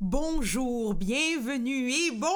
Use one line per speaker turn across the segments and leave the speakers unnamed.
bonjour, bienvenue et bonsoir!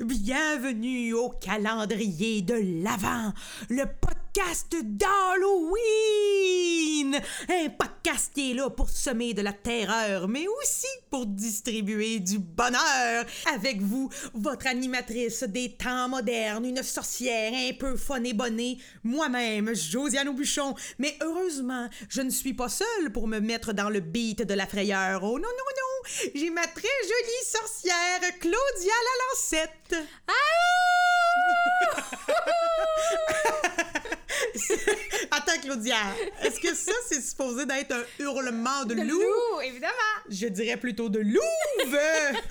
Bienvenue au calendrier de l'Avent, le podcast d'Halloween! Un podcast qui est là pour semer de la terreur, mais aussi pour distribuer du bonheur. Avec vous, votre animatrice des temps modernes, une sorcière un peu fun et bonnée, moi-même, Josiane Aubuchon. Mais heureusement, je ne suis pas seule pour me mettre dans le beat de la frayeur. Oh non, non, non! J'ai ma très jolie sorcière, Claudia Lalancette. Attends, Claudia. Est-ce que ça, c'est supposé d'être un hurlement de,
De
loup?
loup, évidemment.
Je dirais plutôt de louve.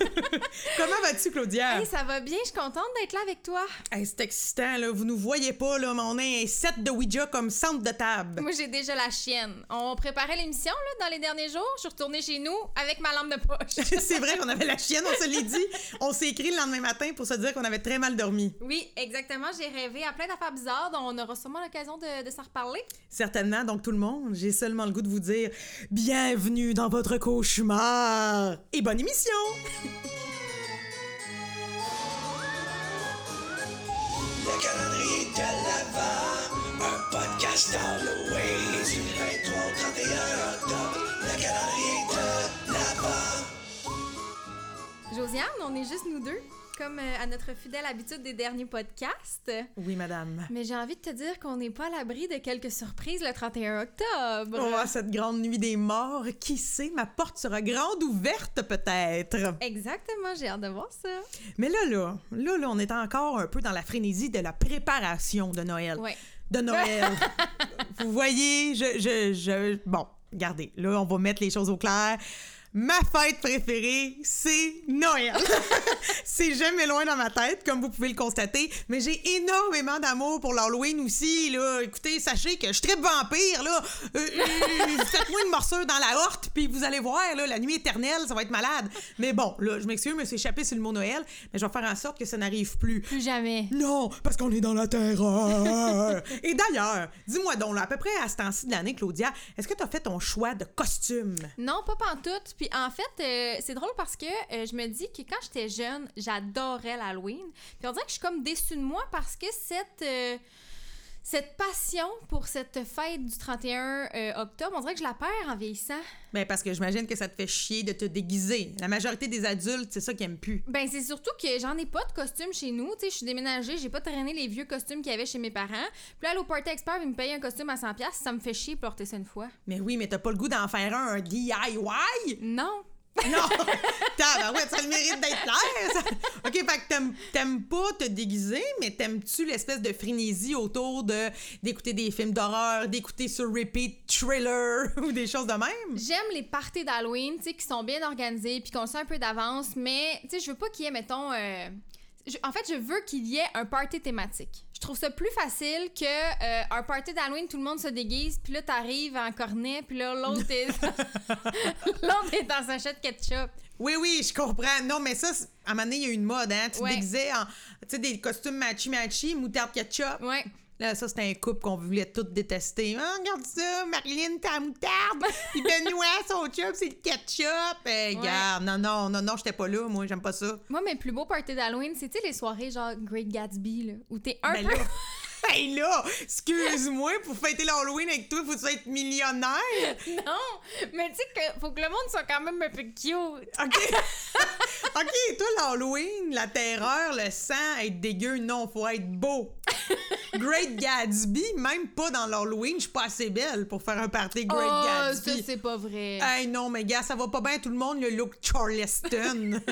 Comment vas-tu, Claudia?
Hey, ça va bien, je suis contente d'être là avec toi.
Hey, c'est excitant, là. Vous nous voyez pas, là, mais on a un set de Ouija comme centre de table.
Moi, j'ai déjà la chienne. On préparait l'émission là, dans les derniers jours. Je suis retournée chez nous avec ma lampe de poche.
c'est vrai qu'on avait la chienne, on se l'est dit. On s'est écrit le lendemain matin pour se dire qu'on avait très mal dormi.
oui, exactement. J'ai rêvé à plein d'affaires bizarres dont on aura sûrement l'occasion de, de s'en reparler?
Certainement, donc tout le monde, j'ai seulement le goût de vous dire bienvenue dans votre cauchemar et bonne émission.
Le calendrier de l'Avent, un podcast Halloween du 23 au 31 octobre. Le calendrier de.
Josiane, on est juste nous deux, comme euh, à notre fidèle habitude des derniers podcasts.
Oui, madame.
Mais j'ai envie de te dire qu'on n'est pas à l'abri de quelques surprises le 31 octobre.
Oh, cette grande nuit des morts, qui sait, ma porte sera grande ouverte peut-être.
Exactement, j'ai hâte de voir ça.
Mais là, là, là, là, on est encore un peu dans la frénésie de la préparation de Noël.
Ouais.
De Noël. Vous voyez, je, je, je... Bon, regardez, là, on va mettre les choses au clair. Ma fête préférée, c'est Noël. c'est jamais loin dans ma tête, comme vous pouvez le constater, mais j'ai énormément d'amour pour l'Halloween aussi, là. Écoutez, sachez que je tripe vampire, là. Euh, euh, Faites-moi une morsure dans la horte, puis vous allez voir, là, la nuit éternelle, ça va être malade. Mais bon, là, je m'excuse, mais c'est échappé sur le mot Noël, mais je vais faire en sorte que ça n'arrive plus.
Plus jamais.
Non, parce qu'on est dans la terreur. Et d'ailleurs, dis-moi donc, là, à peu près à ce temps-ci de l'année, Claudia, est-ce que tu as fait ton choix de costume?
Non, pas pantoute. Puis en fait, euh, c'est drôle parce que euh, je me dis que quand j'étais jeune, j'adorais l'Halloween. Puis on dirait que je suis comme déçue de moi parce que cette, euh, cette passion pour cette fête du 31 euh, octobre, on dirait que je la perds en vieillissant.
Ben, parce que j'imagine que ça te fait chier de te déguiser. La majorité des adultes, c'est ça qu'ils aiment plus.
Ben, c'est surtout que j'en ai pas de costume chez nous. Tu sais, je suis déménagée, j'ai pas traîné les vieux costumes qu'il y avait chez mes parents. Puis là, au Party Expert, ils me payaient un costume à 100$, ça me fait chier de porter ça une fois.
Mais oui, mais t'as pas le goût d'en faire un, un DIY?
Non.
Non! T'as, ouais, ça le mérite d'être clair. OK, fait que t'aimes, pas te déguiser, mais t'aimes-tu l'espèce de frénésie autour de d'écouter des films d'horreur, d'écouter sur repeat thriller ou des choses de même?
J'aime les parties d'Halloween, tu sais, qui sont bien organisées puis qu'on sait un peu d'avance, mais tu sais, je veux pas qu'il y ait, mettons. euh, je- en fait, je veux qu'il y ait un party thématique. Je trouve ça plus facile que euh, un party d'Halloween, tout le monde se déguise, puis là, t'arrives en cornet, puis là, l'autre est... l'autre est en sachet de ketchup.
Oui, oui, je comprends. Non, mais ça, à un moment donné, il y a eu une mode, hein? Tu te déguisais en, tu sais, des costumes matchy-matchy, moutarde ketchup.
Ouais.
Là, ça, c'était un couple qu'on voulait toutes détester. Ah, regarde ça, Marilyn, t'as la moutarde. Puis Benoît, son chum, c'est le ketchup. Eh, regarde, non, non, non, non, j'étais pas là. Moi, j'aime pas ça.
Moi, mes plus beaux parties d'Halloween, c'est, tu les soirées genre Great Gatsby, là, où t'es un
Ben
peu...
là, hey là, excuse-moi, pour fêter l'Halloween avec toi, faut être millionnaire?
non! Mais tu sais que faut que le monde soit quand même un peu cute.
OK. OK, toi, l'Halloween, la terreur, le sang, être dégueu, non, faut être beau. Great Gatsby, même pas dans l'Halloween, je suis pas assez belle pour faire un party Great
oh, ça,
Gatsby.
c'est pas vrai.
Hey non, mais gars, ça va pas bien tout le monde, le look Charleston.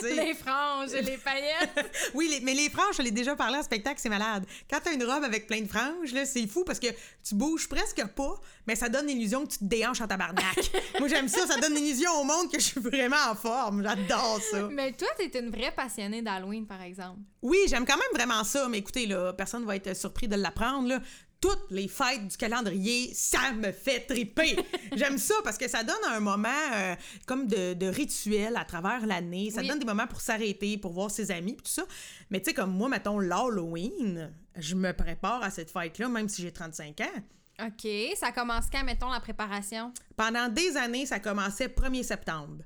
Sais.
Les franges les paillettes.
Oui, les- mais les franges, je l'ai déjà parlé en spectacle, c'est malade. Quand t'as une robe avec plein de franges, là, c'est fou parce que tu bouges presque pas, mais ça donne l'illusion que tu te déhanches en tabarnak. Moi, j'aime ça, ça donne l'illusion au monde que je suis vraiment en forme. J'adore ça.
Mais toi, t'es une vraie passionnée d'Halloween, par exemple.
Oui, j'aime quand même vraiment ça, mais écoutez, là, personne va être surpris de l'apprendre, là. Toutes les fêtes du calendrier, ça me fait triper. J'aime ça parce que ça donne un moment euh, comme de, de rituel à travers l'année. Ça
Oui.
donne des moments pour s'arrêter, pour voir ses amis, tout ça. Mais tu sais, comme moi, mettons, l'Halloween, je me prépare à cette fête-là, même si j'ai 35 ans.
OK. Ça commence quand, mettons, la préparation?
Pendant des années, ça commençait 1er septembre.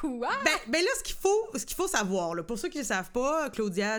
Quoi?
Ben, ben là, ce qu'il faut, ce qu'il faut savoir, là, pour ceux qui ne le savent pas, Claudia,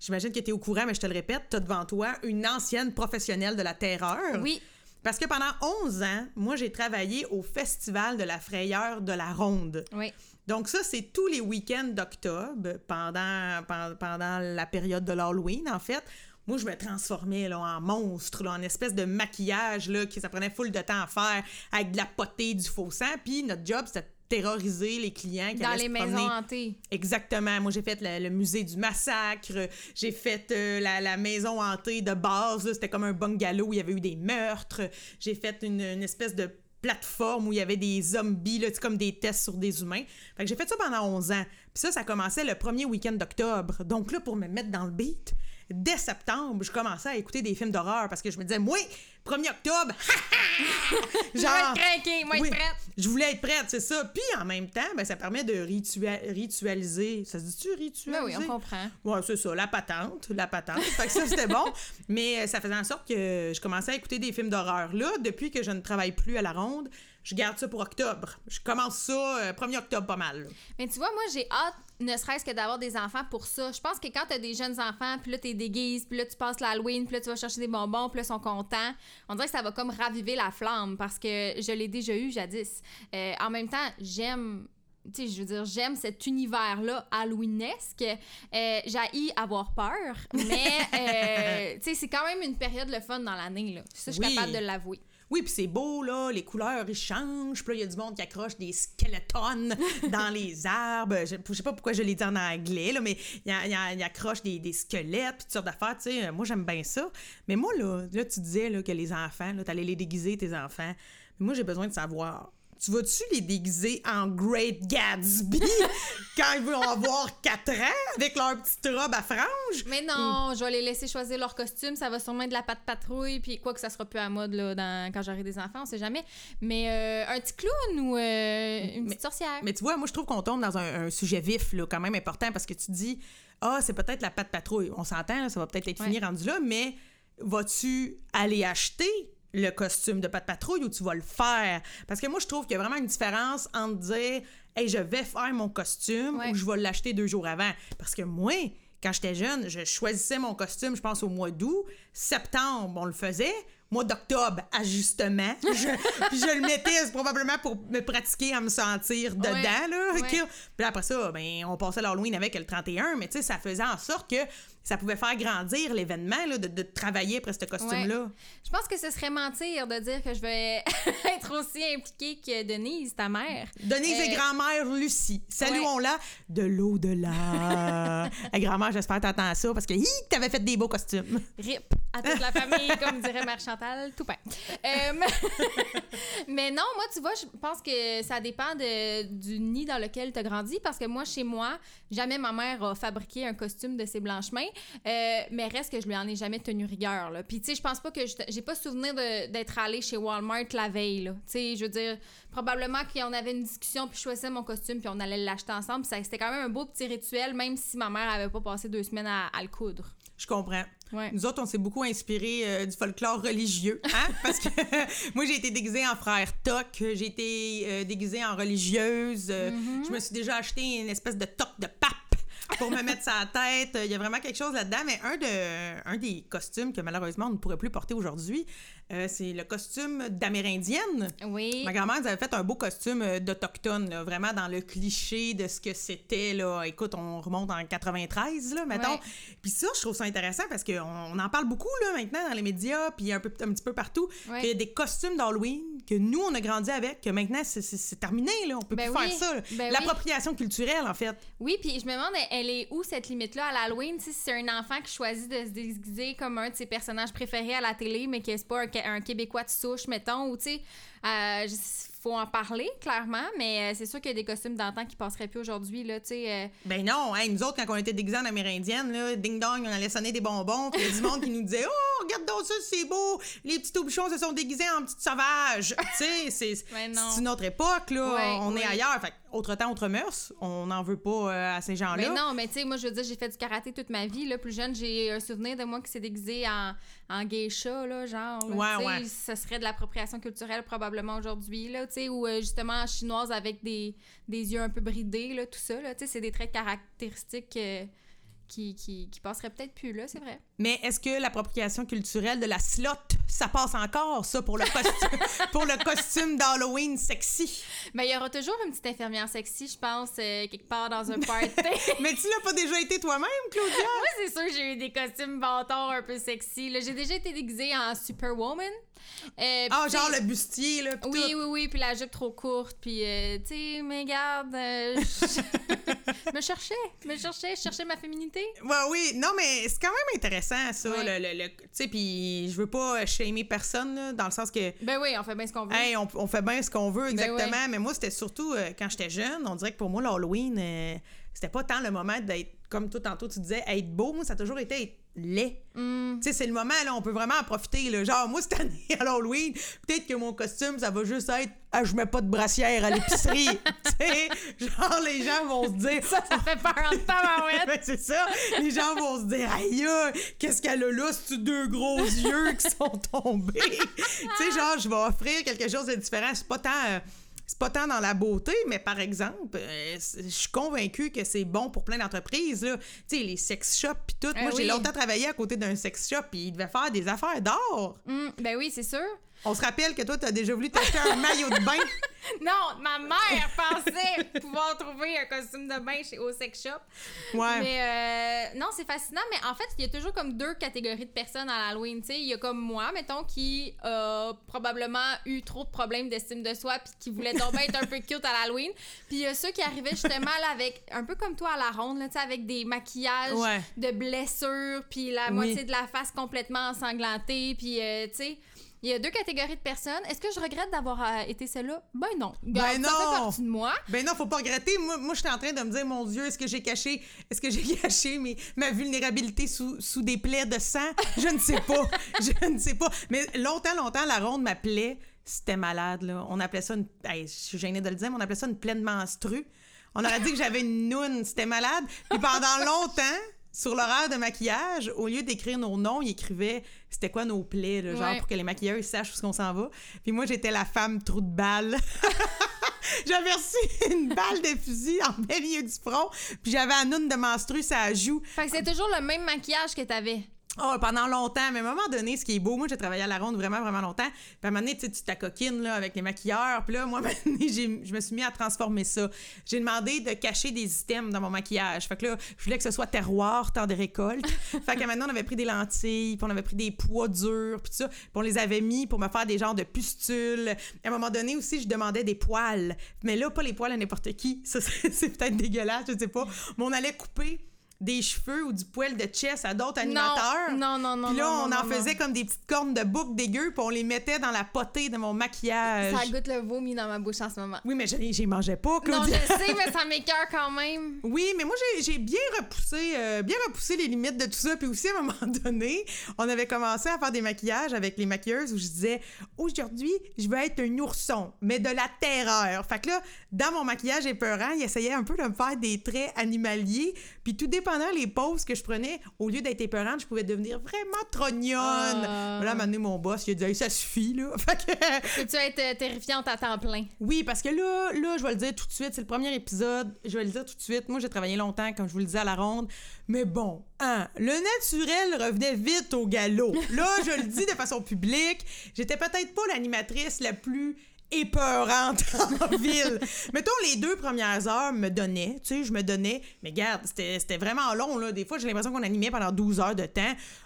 j'imagine que tu es au courant, mais je te le répète, tu as devant toi une ancienne professionnelle de la terreur.
Oui.
Parce que pendant 11 ans, moi, j'ai travaillé au Festival de la frayeur de la Ronde.
Oui.
Donc ça, c'est tous les week-ends d'octobre, pendant, pen- pendant la période de l'Halloween, en fait. Moi, je me transformais là, en monstre, là, en espèce de maquillage là, que ça prenait full de temps à faire, avec de la potée, du faux sang. Puis notre job, c'était terroriser les clients qui
Dans
allaient
les
se
maisons
promener.
hantées.
Exactement. Moi, j'ai fait le, le musée du massacre. J'ai fait euh, la, la maison hantée de base. C'était comme un bungalow où il y avait eu des meurtres. J'ai fait une, une espèce de plateforme où il y avait des zombies, là, comme des tests sur des humains. Fait que j'ai fait ça pendant 11 ans. Puis ça, ça commençait le premier week-end d'octobre. Donc là, pour me mettre dans le beat, dès septembre, je commençais à écouter des films d'horreur parce que je me disais, moi, 1er octobre,
Je vais être craquée, moi,
oui,
être prête.
Je voulais être prête, c'est ça. Puis en même temps, ben, ça permet de ritua- ritualiser. Ça se dit-tu ritualiser?
Ben oui, on comprend.
Ouais, c'est ça, la patente, la patente. fait que ça, c'était bon. Mais euh, ça faisait en sorte que je commençais à écouter des films d'horreur. Là, depuis que je ne travaille plus à la ronde, je garde ça pour octobre. Je commence ça euh, 1er octobre pas mal. là.
Mais tu vois, moi, j'ai hâte, ne serait-ce que d'avoir des enfants pour ça. Je pense que quand t'as des jeunes enfants, puis là, t'es déguise, puis là, tu passes l'Halloween, puis là, tu vas chercher des bonbons, puis là, ils sont contents, on dirait que ça va comme raviver la flamme parce que je l'ai déjà eu jadis. Euh, en même temps, j'aime. Tu sais, je veux dire, j'aime cet univers-là halloweenesque. Euh, J'ai avoir peur, mais euh, tu sais, c'est quand même une période le fun dans l'année, là. Ça, je suis
Oui.
capable de l'avouer.
Oui, puis c'est beau, là, les couleurs, ils changent. Puis là, il y a du monde qui accroche des skeletons dans les arbres. Je, je sais pas pourquoi je l'ai dit en anglais, là, mais il y a- il y accroche des, des squelettes, puis toutes sortes d'affaires, tu sais. Moi, j'aime bien ça. Mais moi, là, là tu disais là, que les enfants, là, t'allais les déguiser, tes enfants. Mais moi, j'ai besoin de savoir... Tu vas-tu les déguiser en Great Gatsby quand ils vont avoir 4 ans avec leur petite robe à franges?
Mais non, je vais les laisser choisir leur costume. Ça va sûrement être de la patte patrouille. Puis quoi que ça sera plus à mode là, dans- quand j'aurai des enfants, on sait jamais. Mais euh, un petit clown ou euh, une petite sorcière?
Mais tu vois, moi, je trouve qu'on tombe dans un, un sujet vif, là, quand même important, parce que tu dis, ah, c'est peut-être la patte patrouille. On s'entend, ça va peut-être être fini
Ouais.
rendu là, mais vas-tu aller acheter le costume de patte patrouille ou tu vas le faire? Parce que moi, je trouve qu'il y a vraiment une différence entre dire, hey, je vais faire mon costume
Ouais.
ou je vais l'acheter deux jours avant. Parce que moi, quand j'étais jeune, je choisissais mon costume, je pense, au mois d'août. Septembre, on le faisait. Mois d'octobre, ajustement. Je- puis je le mettais probablement pour me pratiquer à me sentir dedans. Là,
Ouais.
Puis après ça, ben, on passait l'Halloween avec le 31, mais tu sais, ça faisait en sorte que ça pouvait faire grandir l'événement, là, de, de travailler après ce costume-là.
Je pense que ce serait mentir de dire que je vais être aussi impliquée que Denise, ta mère.
Denise et
Euh,
grand-mère Lucie. Saluons-la de l'au-delà. La grand-mère, j'espère que t'attends ça parce que hi, t'avais fait des beaux costumes.
RIP à toute la famille, comme dirait Mère Chantal, tout pain. Euh, mais non, moi, tu vois, je pense que ça dépend de- du nid dans lequel tu as grandi. Parce que moi, chez moi, jamais ma mère a fabriqué un costume de ses blanches mains. Euh, mais reste que je lui en ai jamais tenu rigueur. Là. Puis, tu sais, je pense pas que je- j'ai pas souvenir d'être allée chez Walmart la veille. Tu sais, je veux dire, probablement qu'on avait une discussion, puis je choisissais mon costume, puis on allait l'acheter ensemble. C'était quand même un beau petit rituel, même si ma mère avait pas passé deux semaines à, à le coudre.
Je comprends.
Ouais.
Nous autres, on s'est beaucoup inspiré euh, du folklore religieux, hein? Parce que moi, j'ai été déguisée en frère Toc, j'ai été euh, déguisée en religieuse, euh,
Mm-hmm.
je me suis déjà acheté une espèce de toque de pape pour me mettre la tête. Il y a vraiment quelque chose là-dedans, mais un, de, un des costumes que malheureusement on ne pourrait plus porter aujourd'hui, euh, c'est le costume d'amérindienne.
Oui.
Ma grand-mère avait fait un beau costume euh, d'autochtone, vraiment dans le cliché de ce que c'était. là. Écoute, on remonte en 93, là, mettons.
Ouais.
Puis ça, je trouve ça intéressant parce qu'on on en parle beaucoup là, maintenant dans les médias, puis un, peu, un petit peu partout.
Ouais.
y a des costumes d'Halloween que nous, on a grandi avec, que maintenant, c'est- terminé. Là. On peut
Ben
plus
oui.
faire ça.
Ben oui.
L'appropriation culturelle, en fait.
Oui, puis je me demande, elle- elle est où cette limite-là? À l'Halloween? Si c'est un enfant qui choisit de se déguiser comme un de ses personnages préférés à la télé, mais que c'est pas un, Qué- un Québécois de souche, mettons, ou tu sais, euh, faut en parler, clairement, mais euh, c'est sûr qu'il y a des costumes d'antan qui passeraient plus aujourd'hui, là, tu sais. euh,
Ben non, hein, nous autres, quand on était déguisés en amérindienne, là, ding-dong, on allait sonner des bonbons, puis il y a du monde qui nous disait « Oh, regarde donc ça, c'est beau! Les petits aubuchons se sont déguisés en petites sauvages! » Tu sais, c'est c'est une autre époque, là.
Ouais,
on est ailleurs. Fait autre temps, autre mœurs. On n'en veut pas euh, à ces gens-là.
Mais non, mais tu sais, moi, je veux dire, j'ai fait du karaté toute ma vie. Là. Plus jeune, j'ai un souvenir de moi qui s'est déguisé en, en geisha, là, genre. là,
Ouais,
tu sais,
ouais.
Ce serait de l'appropriation culturelle probablement aujourd'hui, là, ou euh, justement chinoise avec des, des yeux un peu bridés, là, tout ça, là, c'est des traits caractéristiques euh, qui, qui, qui passeraient peut-être plus, là, c'est vrai.
Mais est-ce que l'appropriation culturelle de la slot, ça passe encore, ça, pour le costume, pour le costume d'Halloween sexy?
Mais il y aura toujours une petite infirmière sexy, je pense, euh, quelque part dans un party.
Mais tu l'as pas déjà été toi-même, Claudia?
Moi, c'est sûr que j'ai eu des costumes bâtards un peu sexy. J'ai déjà été déguisée en Superwoman. Euh,
Ah, genre le bustier, là, pis
Oui,
tout.
oui, oui, puis la jupe trop courte, puis euh, tu sais, mais garde, euh, je me cherchais, me cherchais, je cherchais ma féminité.
Ouais, oui, non, mais c'est quand même intéressant, ça. Le, le- le- tu sais, puis je veux pas shamer personne, là, dans le sens que.
Ben oui, on fait bien ce qu'on veut.
Hey, on, on fait bien ce qu'on veut, exactement.
ouais.
Mais moi, c'était surtout euh, quand j'étais jeune, on dirait que pour moi, l'Halloween, euh, c'était pas tant le moment d'être, comme toi tantôt, tu disais, être beau. Moi, ça a toujours été être laid.
Hmm.
Tu sais, c'est le moment, là, on peut vraiment en profiter. Là. Genre, moi, cette année, à l'Halloween, peut-être que mon costume, ça va juste être Ah, je mets pas de brassière à l'épicerie. tu sais, genre, les gens vont se dire
Ça, ça fait peur en tabarouette.
Ben, c'est ça. Les gens vont se dire, aïe, qu'est-ce qu'elle a là? C'est deux gros yeux qui sont tombés. tu sais, genre, je vais offrir quelque chose de différent. C'est pas tant. euh, c'est pas tant dans la beauté, mais par exemple, euh, je suis convaincue que c'est bon pour plein d'entreprises. Tu sais, les sex shops pis tout.
Eh
Moi, j'ai longtemps travaillé à côté d'un sex shop puis ils devaient faire des affaires d'or.
Hmm, ben oui, c'est sûr.
On se rappelle que toi, t'as déjà voulu t'acheter un maillot de bain?
Non, ma mère pensait pouvoir trouver un costume de bain chez au sex shop.
Ouais.
Mais euh, non, c'est fascinant. Mais en fait, il y a toujours comme deux catégories de personnes à l'Halloween. Tu sais, il y a comme moi, mettons, qui a probablement eu trop de problèmes d'estime de soi puis qui voulait donc bien être un peu cute à l'Halloween. Puis il y a ceux qui arrivaient justement là avec un peu comme toi à la ronde, là, tu sais, avec des maquillages
Ouais.
de blessures puis la
Oui.
moitié de la face complètement ensanglantée. Puis euh, tu sais. Il y a deux catégories de personnes. Est-ce que je regrette d'avoir euh, été celle-là? Ben non.
Ben
Ça
non.
fait partie de moi.
Ben non, faut pas regretter. Moi, moi j'étais en train de me dire, mon Dieu, est-ce que j'ai caché, est-ce que j'ai caché mes, ma vulnérabilité sous, sous des plaies de sang? Je ne sais pas. je ne sais pas. Mais longtemps, longtemps, la ronde m'appelait, c'était malade, là. On appelait ça une, hey, je suis gênée de le dire, mais on appelait ça une pleine menstrue. On aurait dit que j'avais une noune, c'était malade. Puis pendant longtemps, sur l'horaire de maquillage, au lieu d'écrire nos noms, ils écrivaient c'était quoi nos plaies, là, genre
Ouais.
pour que les maquilleurs sachent où est-ce qu'on s'en va. Puis moi, j'étais la femme trou de balle. J'avais reçu une balle de fusil en plein milieu du front, puis j'avais un noune de menstru, ça joue.
Fait que c'est toujours le même maquillage que t'avais.
Oh, pendant longtemps, mais à un moment donné, ce qui est beau, moi j'ai travaillé à la ronde vraiment, vraiment longtemps. Puis à un moment donné, tu sais, tu t'acoquines là, avec les maquilleurs. Puis là, moi, à un moment donné, j'ai- je me suis mis à transformer ça. J'ai demandé de cacher des items dans mon maquillage. Fait que là, je voulais que ce soit terroir, temps des récoltes. fait que maintenant, on avait pris des lentilles, puis on avait pris des pois durs, puis tout ça. Puis on les avait mis pour me faire des genres de pustules. À un moment donné aussi, je demandais des poils. Mais là, pas les poils à n'importe qui. Ça, c'est c'est peut-être dégueulasse, je sais pas. Mais on allait couper des cheveux ou du poil de chest à d'autres animateurs.
Non, non, non,
Puis là,
non,
on
non,
en
non,
faisait comme des petites cornes de bouc dégueu, puis on les mettait dans la potée de mon maquillage.
Ça goûte le vomi dans ma bouche en ce moment.
Oui, mais je j'y mangeais pas,
Non,
Claudia.
je sais, mais ça m'écœure quand même.
Oui, mais moi, j'ai- bien repoussé, euh, bien repoussé les limites de tout ça. Puis aussi, à un moment donné, on avait commencé à faire des maquillages avec les maquilleuses où je disais Aujourd'hui, je veux être un ourson, mais de la terreur. Fait que là, dans mon maquillage épeurant, il essayait un peu de me faire des traits animaliers. Puis tout dépendant les poses que je prenais, au lieu d'être épeurante, je pouvais devenir vraiment trognonne.
Ah.
Là, donné, mon boss, il a dit Hey, Ça suffit, là. Fait que.
Peux-tu être euh, terrifiante à temps plein?
Oui, parce que là, là, je vais le dire tout de suite, c'est le premier épisode, je vais le dire tout de suite. Moi, j'ai travaillé longtemps, comme je vous le disais, à la ronde. Mais bon, hein, le naturel revenait vite au galop. Là, je le dis de façon publique, j'étais peut-être pas l'animatrice la plus épeurante en ville. Mettons, les deux premières heures me donnaient, tu sais, je me donnais, mais regarde, c'était vraiment long, là. Des fois, j'ai l'impression qu'on animait pendant 12 heures de temps.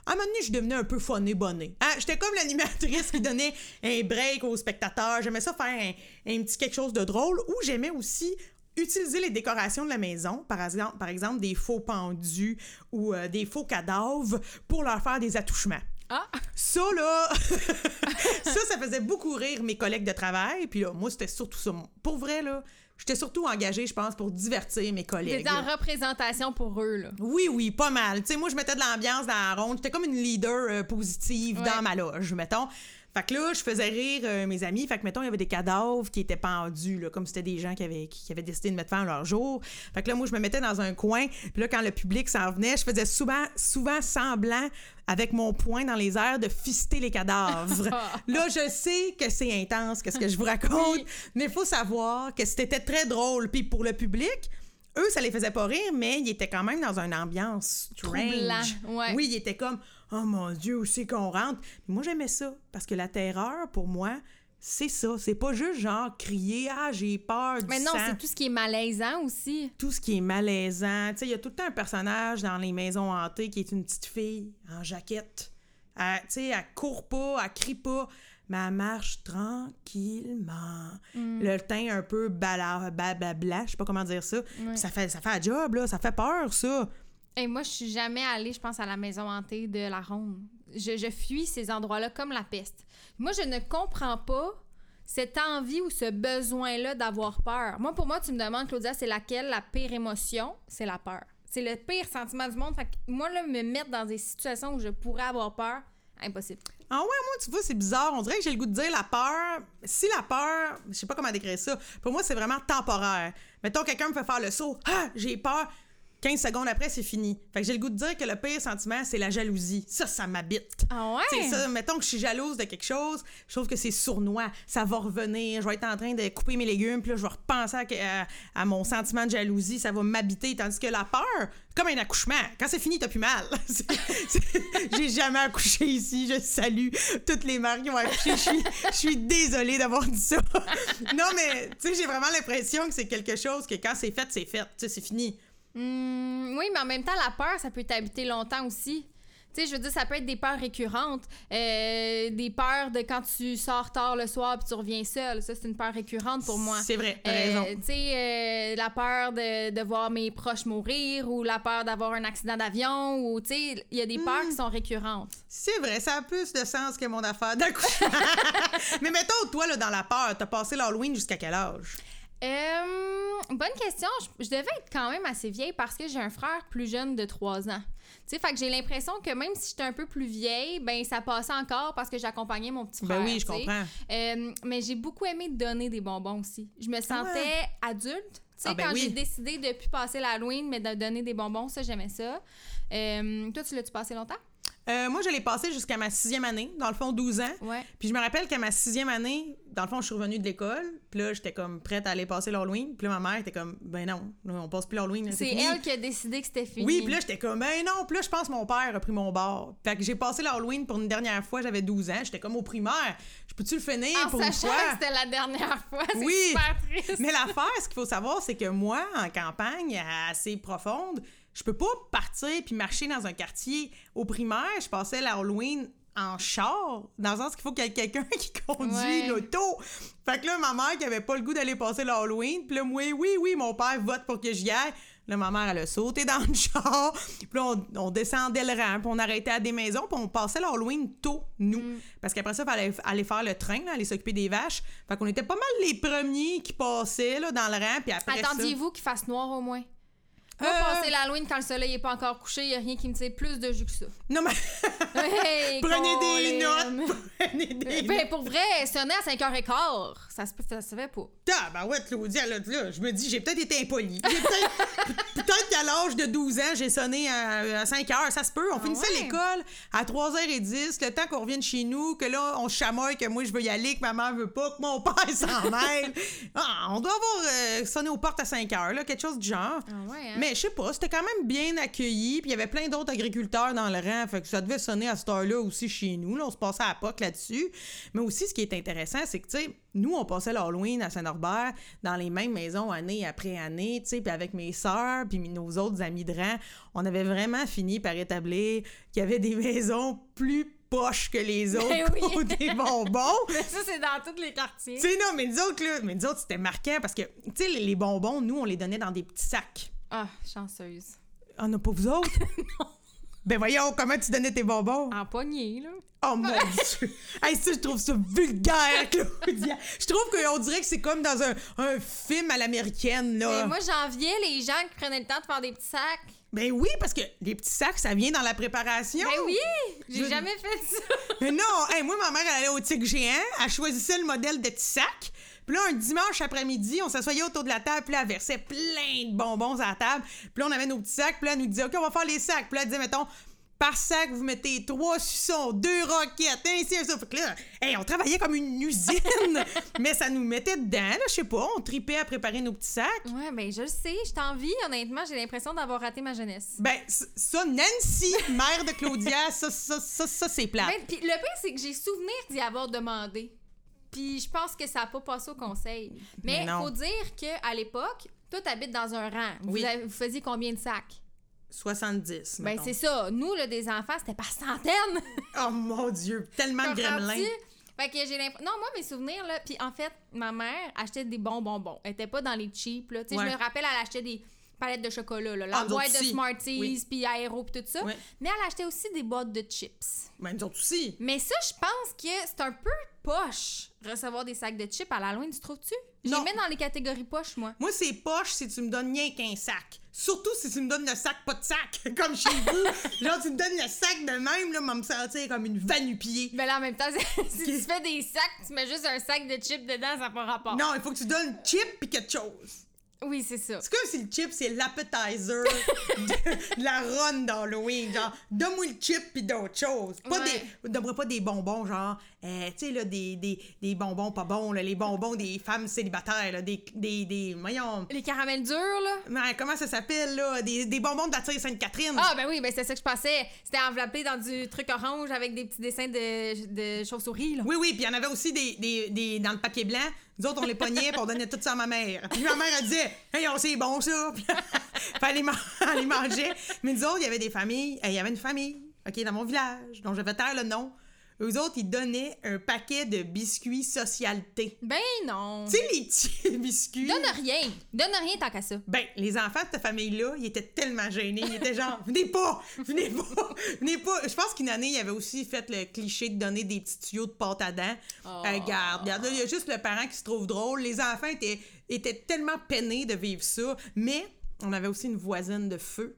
À un moment donné, je devenais un peu funny bonnet. Hein? J'étais comme l'animatrice qui donnait un break aux spectateurs. J'aimais ça faire un, un petit quelque chose de drôle, ou j'aimais aussi utiliser les décorations de la maison, par exemple, par exemple des faux pendus ou euh, des faux cadavres, pour leur faire des attouchements.
Ah!
Ça, là, ça, ça faisait beaucoup rire mes collègues de travail. Puis là, moi, c'était surtout ça. Pour vrai, là, j'étais surtout engagée, je pense, pour divertir mes collègues.
T'es en
là.
représentation pour eux, là.
Oui, oui, pas mal. Tu sais, moi, je mettais de l'ambiance dans la ronde. J'étais comme une leader euh, positive
Ouais.
dans ma loge, mettons. Fait que là, je faisais rire euh, mes amis. Fait que, mettons, il y avait des cadavres qui étaient pendus, là, comme c'était des gens qui avaient, qui avaient décidé de mettre fin à leur jour. Fait que là, moi, je me mettais dans un coin. Puis là, quand le public s'en venait, je faisais souvent, souvent semblant, avec mon poing dans les airs, de fister les cadavres. là, je sais que c'est intense, qu'est-ce que je vous raconte.
Oui.
Mais il faut savoir que c'était très drôle. Puis pour le public, eux, ça les faisait pas rire, mais ils étaient quand même dans une ambiance strange.
ouais.
Oui, ils étaient comme Oh mon Dieu, où c'est qu'on rentre? Puis moi, j'aimais ça parce que la terreur, pour moi, c'est ça. C'est pas juste genre crier Ah, j'ai peur du
Mais non, c'est tout ce qui est malaisant aussi.
Tout ce qui est malaisant. Tu sais, il y a tout le temps un personnage dans les maisons hantées qui est une petite fille en jaquette. Tu sais, elle court pas, elle crie pas, elle marche tranquillement.
Mm.
Le teint un peu bala, blabla, je sais pas comment dire ça. Ça fait, ça fait un job, là, ça fait peur, ça.
Et moi, je suis jamais allée, je pense, à la maison hantée de la Ronde. Je, je fuis ces endroits-là comme la peste. Moi, je ne comprends pas cette envie ou ce besoin-là d'avoir peur. Moi, pour moi, tu me demandes, Claudia, c'est laquelle la pire émotion? C'est la peur. C'est le pire sentiment du monde. Fait que moi, là, me mettre dans des situations où je pourrais avoir peur, impossible.
Ah ouais, moi, tu vois, c'est bizarre. On dirait que j'ai le goût de dire la peur. Si la peur, je sais pas comment décrire ça, pour moi, c'est vraiment temporaire. Mettons, quelqu'un me fait faire le saut. Ah, j'ai peur. 15 secondes après, c'est fini. Fait que j'ai le goût de dire que le pire sentiment, c'est la jalousie. Ça, ça m'habite.
Ah ouais?
C'est ça, mettons que je suis jalouse de quelque chose, je trouve que c'est sournois, ça va revenir, je vais être en train de couper mes légumes, puis là, je vais repenser à, à- à mon sentiment de jalousie, ça va m'habiter, tandis que la peur, comme un accouchement, quand c'est fini, t'as plus mal. J'ai jamais accouché ici, je salue toutes les mères qui ont accouché, je suis, je suis désolée d'avoir dit ça. non, mais, tu sais, j'ai vraiment l'impression que c'est quelque chose que quand c'est fait, c'est fait, tu sais, c'est fini.
Hmm, oui, mais en même temps, la peur, ça peut t'habiter longtemps aussi. Tu sais, je veux dire, ça peut être des peurs récurrentes. Euh, des peurs de quand tu sors tard le soir puis tu reviens seul. Ça, c'est une peur récurrente pour moi.
C'est vrai, t'as
Euh,
raison.
Tu sais, euh, la peur de, de voir mes proches mourir ou la peur d'avoir un accident d'avion ou, tu sais, il y a des peurs qui
Hmm.
sont récurrentes.
C'est vrai, ça a plus de sens que mon affaire d'accouchement. Mais mettons, toi, là, dans la peur, t'as passé l'Halloween jusqu'à quel âge?
Euh, bonne question. Je, je devais être quand même assez vieille parce que j'ai un frère plus jeune de 3 ans. Tu sais, fait que j'ai l'impression que même si j'étais un peu plus vieille, ben ça passait encore parce que j'accompagnais mon petit frère.
Ben oui, je
tu sais.
comprends.
Euh, mais j'ai beaucoup aimé donner des bonbons aussi. Je me sentais adulte. Tu sais,
Ah, ben
quand
oui.
j'ai décidé de plus passer l'Halloween, mais de donner des bonbons, ça, j'aimais ça. Euh, toi, tu l'as-tu passé longtemps?
Euh, moi, je l'ai passé jusqu'à ma sixième année, dans le fond 12 ans.
Ouais.
Puis je me rappelle qu'à ma sixième année, dans le fond, je suis revenue de l'école. Puis là, j'étais comme prête à aller passer l'Halloween. Puis là, ma mère était comme, ben non, on passe plus l'Halloween.
C'est elle qui a décidé que c'était fini.
Oui, puis là, j'étais comme, ben non. Puis là, je pense que mon père a pris mon bord. Fait que j'ai passé l'Halloween pour une dernière fois, j'avais 12 ans. J'étais comme au primaire. Je peux-tu le finir
en
pour une
sachant
fois?
que c'était la dernière fois,
Oui.
super triste.
Mais l'affaire, ce qu'il faut savoir, c'est que moi, en campagne assez profonde, je peux pas partir puis marcher dans un quartier. Au primaire, je passais l'Halloween en char, dans le sens qu'il faut qu'il y ait quelqu'un qui conduit
Ouais.
l'auto. Fait que là, ma mère qui avait pas le goût d'aller passer l'Halloween, puis là, moi, oui, oui, mon père vote pour que j'y aille. Là, ma mère, elle a sauté dans le char. Puis là, on, on descendait le rang, puis on arrêtait à des maisons, puis on passait l'Halloween tôt, nous.
Mm.
Parce qu'après ça, il fallait aller faire le train, là, aller s'occuper des vaches. Fait qu'on était pas mal les premiers qui passaient là, dans le rang, puis après ça...
Attendiez-vous qu'il fasse noir au moins? Moi,
Euh.
passer l'Halloween quand le soleil n'est pas encore couché, il n'y a rien qui me tire plus de jus que ça.
Non, mais
Hey,
prenez des notes! Prenez des notes!
Ben, pour vrai, sonner à 5h15, ça se, ça se fait pas.
Ah, ben ouais, Claudia, là, là, je me dis, j'ai peut-être été impoli. J'ai peut-être, qu'à l'âge de 12 ans, j'ai sonné à, à 5 heures. Ça se peut. On finissait
ouais?
l'école à 3h10, le temps qu'on revienne chez nous, que là, on chamoille, que moi, je veux y aller, que ma mère veut pas, que mon père s'en mêle. Ah, on doit avoir euh, sonné aux portes à 5 heures, là, quelque chose du genre.
Ah ouais, hein?
Mais je sais pas, c'était quand même bien accueilli, puis il y avait plein d'autres agriculteurs dans le rang, fait que ça devait sonner à cette heure-là aussi chez nous. Là, on se passait à la POC là-dessus. Mais aussi, ce qui est intéressant, c'est que, tu sais, nous, on passait l'Halloween à Saint-Norbert dans les mêmes maisons année après année, tu sais, puis avec mes sœurs, puis nos autres amis de rang, on avait vraiment fini par établir qu'il y avait des maisons plus poches que les autres
Ben oui.
pour des bonbons.
Mais ça, c'est dans tous les quartiers.
Tu sais, non, mais nous autres, là, mais nous autres, c'était marquant parce que, tu sais, les, les bonbons, nous, on les donnait dans des petits sacs.
Ah, chanceuse.
Ah, non, pas vous autres? Ben voyons, comment tu donnais tes bonbons?
En poignée, là.
Oh mon dieu! Hey, ça, je trouve ça vulgaire, Claudia! Je trouve qu'on dirait que c'est comme dans un, un film à l'américaine, là.
Mais moi, j'enviais les gens qui prenaient le temps de faire des petits sacs.
Ben oui, parce que les petits sacs, ça vient dans la préparation.
Ben oui! J'ai
Je-
jamais fait ça.
Mais non, hey, moi, ma mère, elle allait au tic géant, elle choisissait le modèle de petit sac. Puis là, un dimanche après-midi, on s'assoyait autour de la table, puis là, elle versait plein de bonbons à la table. Puis là, on avait nos petits sacs, puis là, elle nous disait, OK, on va faire les sacs. Puis là, elle disait, mettons, par sac, vous mettez trois suçons, deux roquettes, ainsi, ainsi. Fait que là, hey, on travaillait comme une usine. Mais ça nous mettait dedans, là, je sais pas, on tripait à préparer nos petits sacs.
Ouais, ben je le sais, je t'envie. Honnêtement, j'ai l'impression d'avoir raté ma jeunesse.
Ben, ça, Nancy, mère de Claudia, ça, ça, ça, ça, c'est plat.
Ben, puis le pire, c'est que j'ai souvenir d'y avoir demandé. Puis je pense que ça n'a pas passé au conseil. Mais
non.
faut dire qu'à l'époque, toi, t'habites dans un rang. Vous,
Oui.
avez- vous faisiez combien de sacs?
70.
Ben, c'est ça. Nous, là, des enfants, c'était par centaines.
Oh mon Dieu, tellement de gremlins.
Fait que j'ai l'impression. Non, moi, mes souvenirs, là. Puis en fait, ma mère achetait des bons bonbons. Elle était pas dans les cheap, là. Tu sais,
Ouais.
je me rappelle, elle achetait des palettes de chocolat, là. La
Ah,
boîte de. Smarties,
Oui.
puis Aéro, puis tout ça. Mais elle achetait aussi des boîtes de chips.
Ben, nous autres aussi.
Mais ça, je pense que c'est un peu poche recevoir des sacs de chips à l'Halloween, tu trouves-tu? Je les mets dans les catégories poche, moi.
Moi, c'est poche si tu me donnes rien qu'un sac. Surtout si tu me donnes le sac pas de sac, comme chez vous. Genre, tu me donnes le sac de même, là, me sentir comme une vanupier.
Mais là, en même temps, si tu fais des sacs, tu mets juste un sac de chips dedans, ça n'a pas rapport.
Non, il faut que tu donnes chip puis quelque chose.
Oui, c'est ça.
C'est comme si le chip, c'est l'appetizer de, de la run d'Halloween. Genre, donne-moi le chip puis d'autres choses. Pas
Ouais.
des, donne-moi pas des bonbons, genre, euh, tu sais, là, des, des, des bonbons pas bons, là, les bonbons des femmes célibataires, là, des, des, des, voyons,
Les caramels durs, là?
comment ça s'appelle, là, des, des bonbons de la tire Sainte-Catherine.
Ah, ben oui, ben c'est ça que je pensais. C'était enveloppé dans du truc orange avec des petits dessins de, de chauves-souris, là.
Oui, oui, puis il y en avait aussi des, des, des dans le papier blanc. Nous autres, on les pognait on donnait tout ça à ma mère. Puis ma mère, elle disait Hey, on c'est bon ça. Puis elle les, man- elle les mangeait. Mais nous autres, il y avait des familles. euh, Il y avait une famille, OK, dans mon village, dont je vais taire le nom. Eux autres, ils donnaient un paquet de biscuits socialité.
Ben non.
Tu sais, les petits biscuits.
Donne rien. Donne rien tant qu'à ça.
Ben, les enfants de cette famille-là, ils étaient tellement gênés. Ils étaient genre, venez pas, venez pas, venez pas. Je pense qu'une année, il avait aussi fait le cliché de donner des petits tuyaux de pâte à dents.
Oh.
Euh, regarde, il y a juste le parent qui se trouve drôle. Les enfants étaient, étaient tellement peinés de vivre ça. Mais on avait aussi une voisine de feu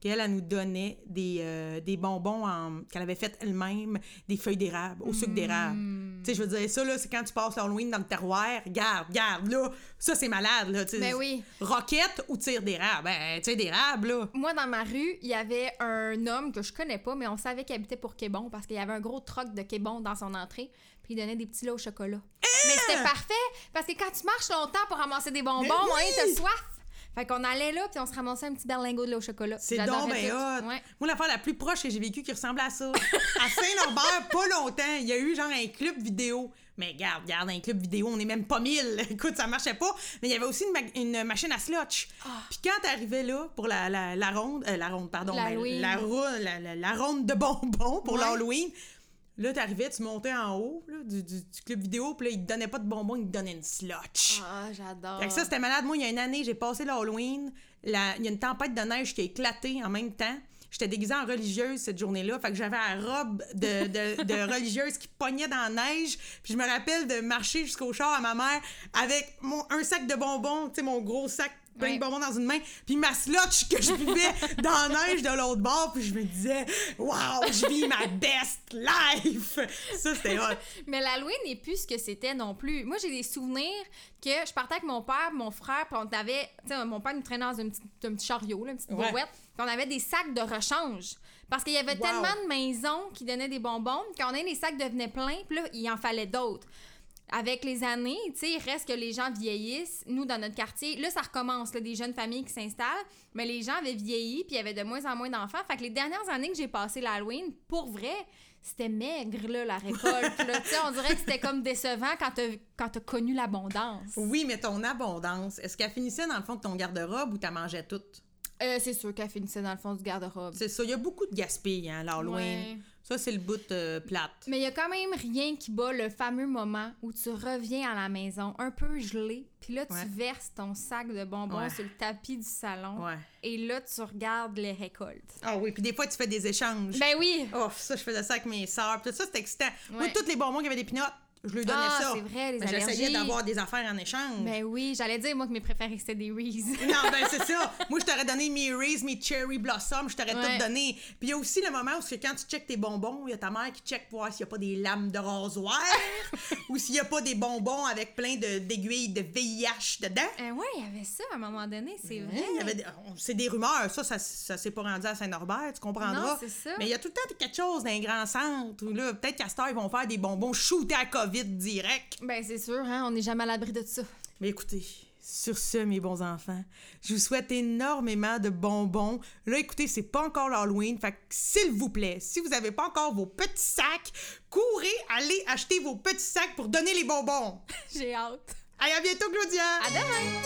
qu'elle, elle nous donnait des, euh, des bonbons qu'elle avait fait elle-même, des feuilles d'érable, au sucre d'érable.
Hmm.
Tu sais, je veux dire, ça, là, c'est quand tu passes l'Halloween dans le terroir, regarde, regarde, là, ça, c'est malade, là, tu sais.
Ben oui.
Roquette ou tire d'érable? Ben, tire d'érable, là.
Moi, dans ma rue, il y avait un homme que je connais pas, mais on savait qu'il habitait pour Québon parce qu'il y avait un gros troc de Québon dans son entrée. Puis il donnait des petits lots au chocolat. Mais c'était parfait parce que quand tu marches longtemps pour ramasser des bonbons, ouais,
oui!
t'as soif. Fait qu'on allait là, puis on se ramassait un petit berlingot de lait au chocolat.
C'est donc ben hot.
Ouais.
Moi, l'affaire la plus proche que j'ai vécue qui ressemblait à ça, à Saint-Lambert, pas longtemps, il y a eu genre un club vidéo. Mais regarde, regarde, un club vidéo, on est même pas mille. Écoute, ça marchait pas. Mais il y avait aussi une, ma- une machine à slotch.
Ah.
Puis quand t'arrivais là pour la, la, la ronde, euh, la ronde, pardon, ben, la, rou- la, la- la ronde de bonbons pour
Ouais.
l'Halloween, là, t'arrivais, tu montais en haut là, du, du- du club vidéo, puis là, ils te donnaient pas de bonbons, ils te donnaient une slotch.
Ah, j'adore.
Fait que ça, c'était malade. Moi, il y a une année, j'ai passé l'Halloween. la- Il y a une tempête de neige qui a éclaté en même temps. J'étais déguisée en religieuse cette journée-là. Fait que j'avais la robe de, de, de religieuse qui pognait dans la neige. Puis je me rappelle de marcher jusqu'au char à ma mère avec mon, un sac de bonbons, tu sais, mon gros sac plein
Ouais.
de bonbons dans une main, puis ma slotch que je buvais dans la neige de l'autre bord. Puis je me disais, waouh, je vis ma best life! Ça, c'était hot.
Mais l'Halloween n'est plus ce que c'était non plus. Moi, j'ai des souvenirs que je partais avec mon père, mon frère, puis on avait. Tu sais, mon père nous traînait dans un petit, un petit chariot, là, une petite
Ouais.
puis on avait des sacs de rechange. Parce qu'il y avait
Wow.
tellement de maisons qui donnaient des bonbons, quand on avait les sacs devenaient pleins, puis là, il en fallait d'autres. Avec les années, tu sais, il reste que les gens vieillissent. Nous, dans notre quartier, là, ça recommence, là, des jeunes familles qui s'installent, mais les gens avaient vieilli, puis il y avait de moins en moins d'enfants. Fait que les dernières années que j'ai passé l'Halloween, pour vrai, c'était maigre, là, la récolte. là. On dirait que c'était comme décevant quand t'as, t'as connu l'abondance.
Oui, mais ton abondance, est-ce qu'elle finissait dans le fond de ton garde-robe ou t'as mangeais toute?
Euh, c'est sûr qu'elle finissait dans le fond du garde-robe.
C'est ça, il y a beaucoup de gaspillage, hein, l'Halloween.
Ouais.
Ça, c'est le bout euh, plate.
Mais il y a quand même rien qui bat le fameux moment où tu reviens à la maison un peu gelé, puis là, tu
Ouais.
verses ton sac de bonbons
Ouais.
sur le tapis du salon,
Ouais.
et là, tu regardes les récoltes.
Ah oui, puis des fois, tu fais des échanges.
Ben oui!
Oh, ça, je faisais ça avec mes sœurs. Puis ça, c'était excitant. Moi, tous les bonbons qui avaient des pinottes, je lui donnais
Ah,
ça.
c'est vrai, les
J'essayais d'avoir des affaires en échange.
Ben oui, j'allais dire, moi, que mes préférés, c'était des Reese.
Non, ben c'est ça. Moi, je t'aurais donné mes Reese, mes Cherry Blossom, je t'aurais
Ouais.
tout donné. Puis il y a aussi le moment où c'est quand tu checkes tes bonbons, il y a ta mère qui check pour voir s'il n'y a pas des lames de rasoir ou s'il n'y a pas des bonbons avec plein d'aiguilles de, VIH dedans.
Euh, ouais, il y avait ça à un moment donné, c'est vrai.
C'est des rumeurs, ça, ça, ça s'est pas rendu à Saint-Norbert, tu comprendras.
Non, c'est ça.
Mais il y a tout le temps quelque chose dans un grand centre où là, peut-être heure, ils vont faire des bonbons shootés à COVID direct.
Ben c'est sûr, hein, on n'est jamais à l'abri de ça.
Mais écoutez, sur ce, mes bons enfants, je vous souhaite énormément de bonbons. Là, écoutez, c'est pas encore l'Halloween, fait que s'il vous plaît, si vous n'avez pas encore vos petits sacs, courez, allez acheter vos petits sacs pour donner les bonbons.
J'ai hâte.
Allez, à bientôt, Claudia!
À demain!